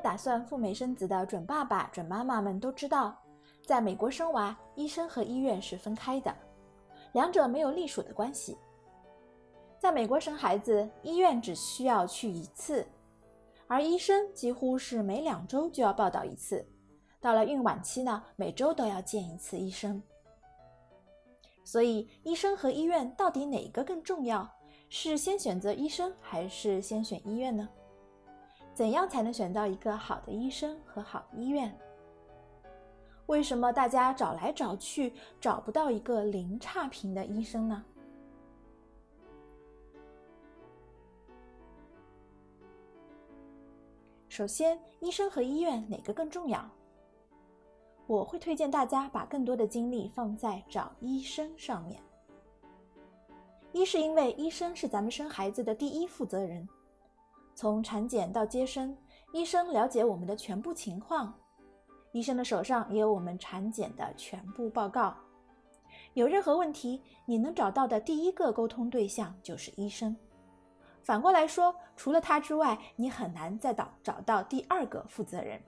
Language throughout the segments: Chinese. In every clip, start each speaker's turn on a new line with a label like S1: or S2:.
S1: 打算赴美生子的准爸爸、准妈妈们都知道，在美国生娃，医生和医院是分开的，两者没有隶属的关系。在美国生孩子，医院只需要去一次，而医生几乎是每两周就要报道一次。到了孕晚期呢，每周都要见一次医生。所以，医生和医院到底哪个更重要？是先选择医生，还是先选医院呢？怎样才能选到一个好的医生和好医院？为什么大家找来找去找不到一个零差评的医生呢？首先，医生和医院哪个更重要？我会推荐大家把更多的精力放在找医生上面。一是因为医生是咱们生孩子的第一负责人，从产检到接生，医生了解我们的全部情况，医生的手上也有我们产检的全部报告。有任何问题，你能找到的第一个沟通对象就是医生。反过来说，除了他之外，你很难再找找到第二个负责人。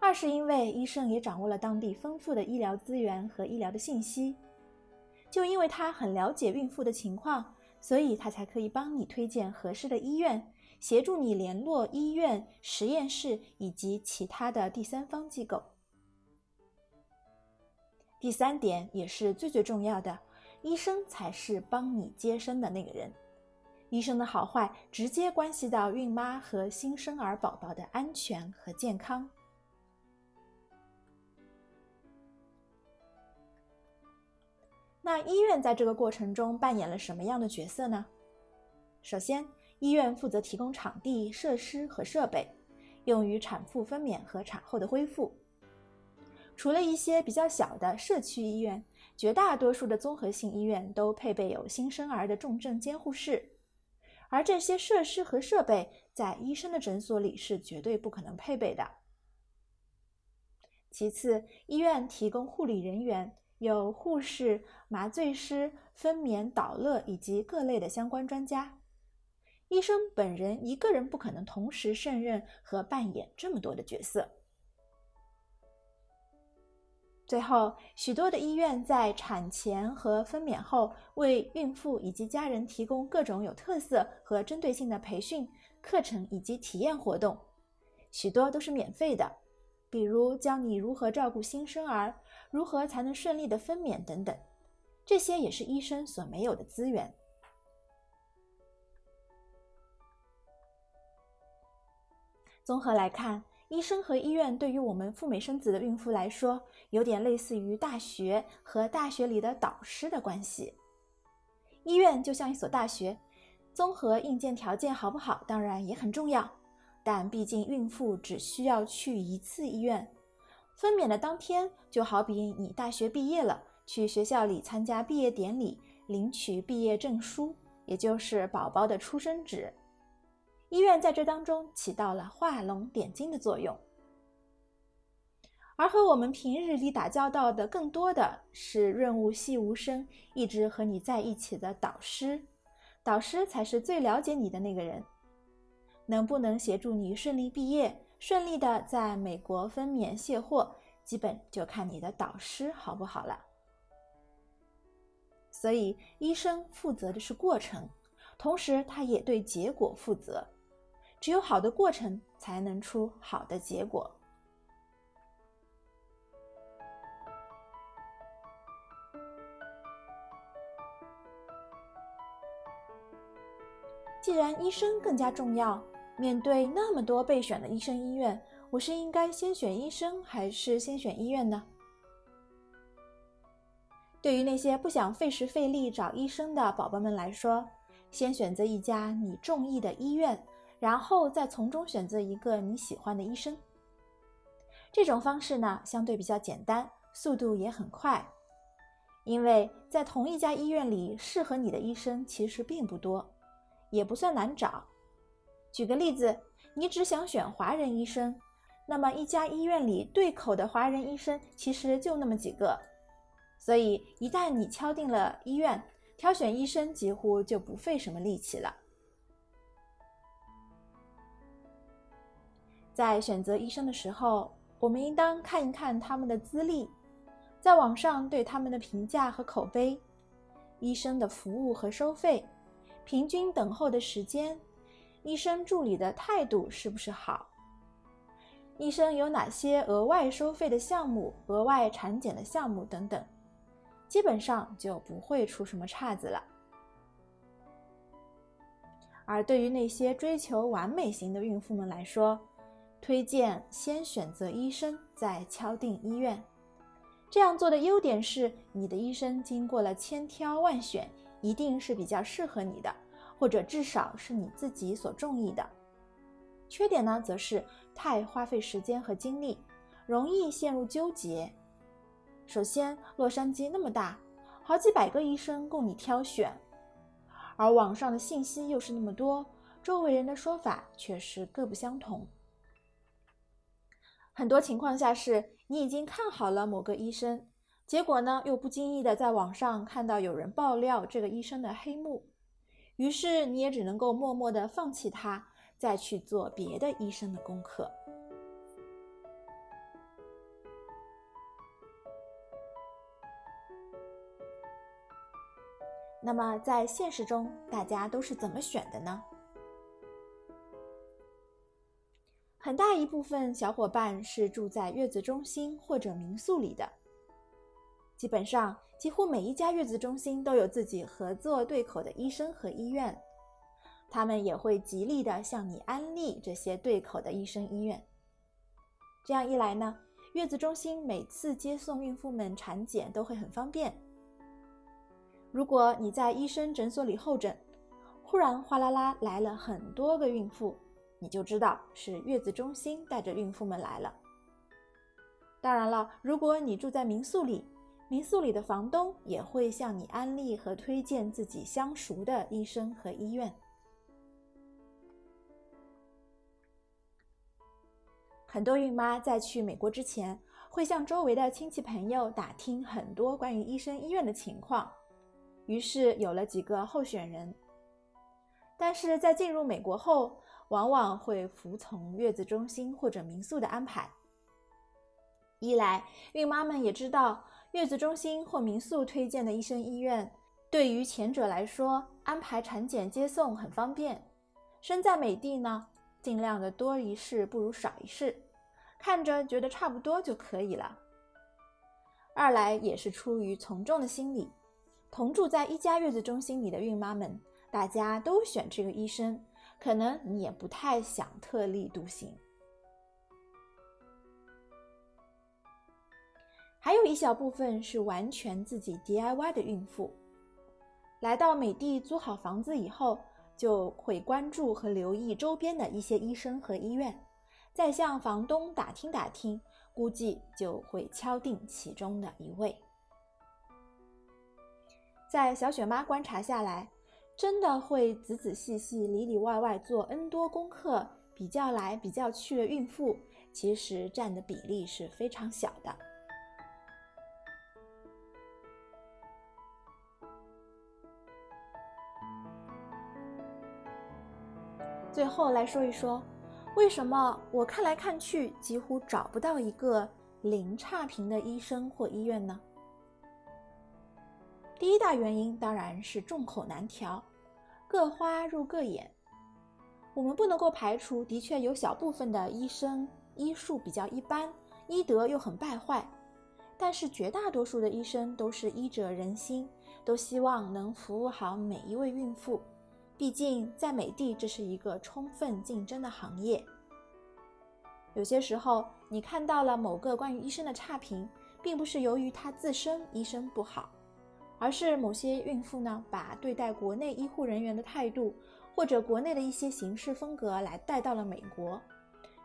S1: 二是因为医生也掌握了当地丰富的医疗资源和医疗的信息，就因为他很了解孕妇的情况，所以他才可以帮你推荐合适的医院，协助你联络医院、实验室以及其他的第三方机构。第三点也是最最重要的，医生才是帮你接生的那个人，医生的好坏直接关系到孕妈和新生儿宝宝的安全和健康。那医院在这个过程中扮演了什么样的角色呢？首先，医院负责提供场地、设施和设备，用于产妇分娩和产后的恢复。除了一些比较小的社区医院，绝大多数的综合性医院都配备有新生儿的重症监护室，而这些设施和设备在医生的诊所里是绝对不可能配备的。其次，医院提供护理人员。有护士、麻醉师、分娩导乐以及各类的相关专家。医生本人一个人不可能同时胜任和扮演这么多的角色。最后，许多的医院在产前和分娩后为孕妇以及家人提供各种有特色和针对性的培训课程以及体验活动，许多都是免费的。比如教你如何照顾新生儿，如何才能顺利的分娩等等，这些也是医生所没有的资源。综合来看，医生和医院对于我们赴美生子的孕妇来说，有点类似于大学和大学里的导师的关系。医院就像一所大学，综合硬件条件好不好，当然也很重要。但毕竟孕妇只需要去一次医院，分娩的当天就好比你大学毕业了，去学校里参加毕业典礼，领取毕业证书，也就是宝宝的出生纸。医院在这当中起到了画龙点睛的作用。而和我们平日里打交道的更多的是润物细无声，一直和你在一起的导师，导师才是最了解你的那个人。能不能协助你顺利毕业，顺利的在美国分娩卸货，基本就看你的导师好不好了。所以，医生负责的是过程，同时他也对结果负责。只有好的过程，才能出好的结果。既然医生更加重要。面对那么多备选的医生医院，我是应该先选医生还是先选医院呢？对于那些不想费时费力找医生的宝宝们来说，先选择一家你中意的医院，然后再从中选择一个你喜欢的医生。这种方式呢，相对比较简单，速度也很快，因为在同一家医院里，适合你的医生其实并不多，也不算难找。举个例子，你只想选华人医生，那么一家医院里对口的华人医生其实就那么几个，所以一旦你敲定了医院，挑选医生几乎就不费什么力气了。在选择医生的时候，我们应当看一看他们的资历，在网上对他们的评价和口碑，医生的服务和收费，平均等候的时间，医生助理的态度是不是好，医生有哪些额外收费的项目、额外产检的项目等等，基本上就不会出什么岔子了。而对于那些追求完美型的孕妇们来说，推荐先选择医生，再敲定医院。这样做的优点是，你的医生经过了千挑万选，一定是比较适合你的，或者至少是你自己所中意的。缺点呢，则是太花费时间和精力，容易陷入纠结。首先，洛杉矶那么大，好几百个医生供你挑选。而网上的信息又是那么多，周围人的说法却是各不相同。很多情况下是你已经看好了某个医生，结果呢又不经意的在网上看到有人爆料这个医生的黑幕，于是你也只能够默默的放弃他，再去做别的医生的功课。那么在现实中，大家都是怎么选的呢？很大一部分小伙伴是住在月子中心或者民宿里的。基本上，几乎每一家月子中心都有自己合作对口的医生和医院，他们也会极力的向你安利这些对口的医生医院。这样一来呢，月子中心每次接送孕妇们产检都会很方便。如果你在医生诊所里候诊，忽然哗啦啦来了很多个孕妇，你就知道是月子中心带着孕妇们来了。当然了，如果你住在民宿里，民宿里的房东也会向你安利和推荐自己相熟的医生和医院。很多孕妈在去美国之前，会向周围的亲戚朋友打听很多关于医生医院的情况。于是有了几个候选人，但是在进入美国后，往往会服从月子中心或者民宿的安排。一来，孕妈们也知道月子中心或民宿推荐的医生医院，对于前者来说，安排产检接送很方便。身在美地呢，尽量的多一事不如少一事，看着觉得差不多就可以了。二来也是出于从众的心理。同住在一家月子中心里的孕妈们，大家都选这个医生，可能你也不太想特立独行。还有一小部分是完全自己 DIY 的孕妇，来到美的租好房子以后，就会关注和留意周边的一些医生和医院，再向房东打听打听，估计就会敲定其中的一位。在小雪妈观察下来，真的会仔仔细细、里里外外做 N 多功课、比较来比较去的孕妇，其实占的比例是非常小的。最后来说一说，为什么我看来看去几乎找不到一个零差评的医生或医院呢？第一大原因当然是众口难调，各花入各眼。我们不能够排除，的确有小部分的医生医术比较一般，医德又很败坏。但是绝大多数的医生都是医者仁心，都希望能服务好每一位孕妇。毕竟在美的，这是一个充分竞争的行业。有些时候，你看到了某个关于医生的差评，并不是由于他自身医生不好。而是某些孕妇呢，把对待国内医护人员的态度，或者国内的一些行事风格来带到了美国，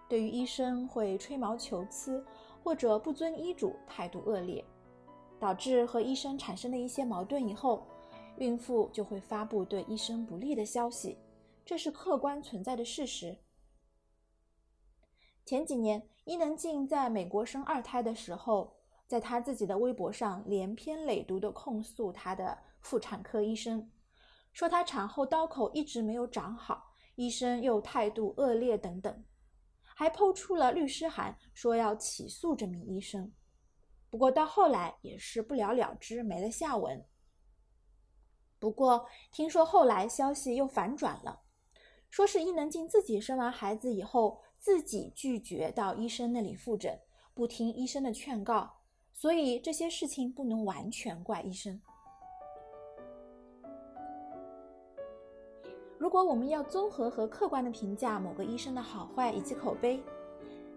S1: 对于医生会吹毛求疵，或者不遵医嘱，态度恶劣，导致和医生产生了一些矛盾以后，孕妇就会发布对医生不利的消息，这是客观存在的事实。前几年，伊能静在美国生二胎的时候。在她自己的微博上连篇累牍地控诉她的妇产科医生，说她产后刀口一直没有长好，医生又态度恶劣等等。还抛出了律师函，说要起诉这名医生。不过到后来也是不了了之，没了下文。不过听说后来消息又反转了，说是伊能静自己生完孩子以后，自己拒绝到医生那里复诊，不听医生的劝告，所以这些事情不能完全怪医生。如果我们要综合和客观的评价某个医生的好坏以及口碑，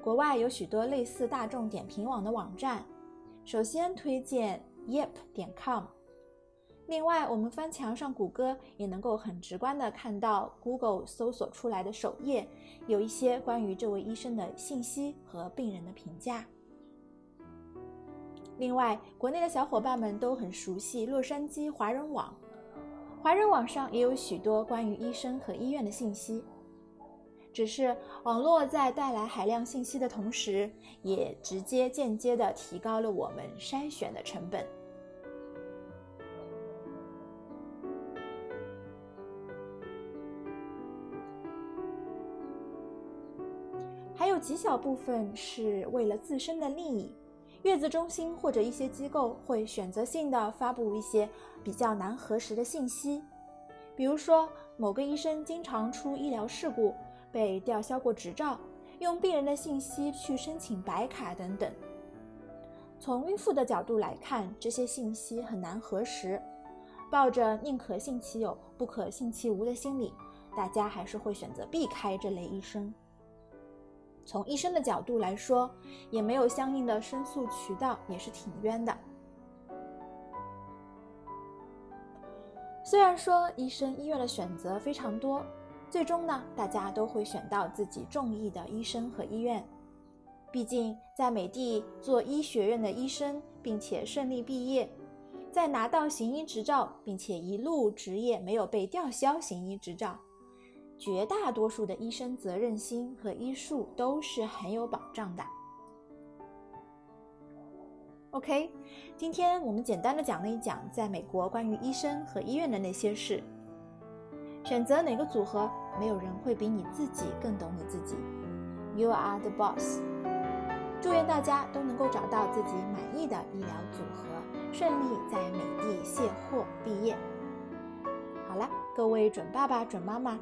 S1: 国外有许多类似大众点评网的网站。首先推荐 Yep 点 com。另外，我们翻墙上谷歌，也能够很直观的看到 Google 搜索出来的首页有一些关于这位医生的信息和病人的评价。另外，国内的小伙伴们都很熟悉洛杉矶华人网。华人网上也有许多关于医生和医院的信息，只是网络在带来海量信息的同时，也直接间接的提高了我们筛选的成本。极小部分是为了自身的利益。月子中心或者一些机构会选择性的发布一些比较难核实的信息，比如说某个医生经常出医疗事故，被吊销过执照，用病人的信息去申请白卡等等。从孕妇的角度来看，这些信息很难核实，抱着宁可信其有，不可信其无的心理，大家还是会选择避开这类医生。从医生的角度来说，也没有相应的申诉渠道，也是挺冤的。虽然说医生医院的选择非常多，最终呢，大家都会选到自己中意的医生和医院。毕竟在美帝做医学院的医生，并且顺利毕业，在拿到行医执照，并且一路执业，没有被吊销行医执照。绝大多数的医生责任心和医术都是很有保障的。OK，今天我们简单的讲了一讲在美国关于医生和医院的那些事。选择哪个组合，没有人会比你自己更懂你自己。You are the boss。祝愿大家都能够找到自己满意的医疗组合，顺利在美的卸货毕业。好了，各位准爸爸、准妈妈。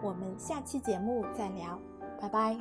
S1: 我们下期节目再聊拜拜。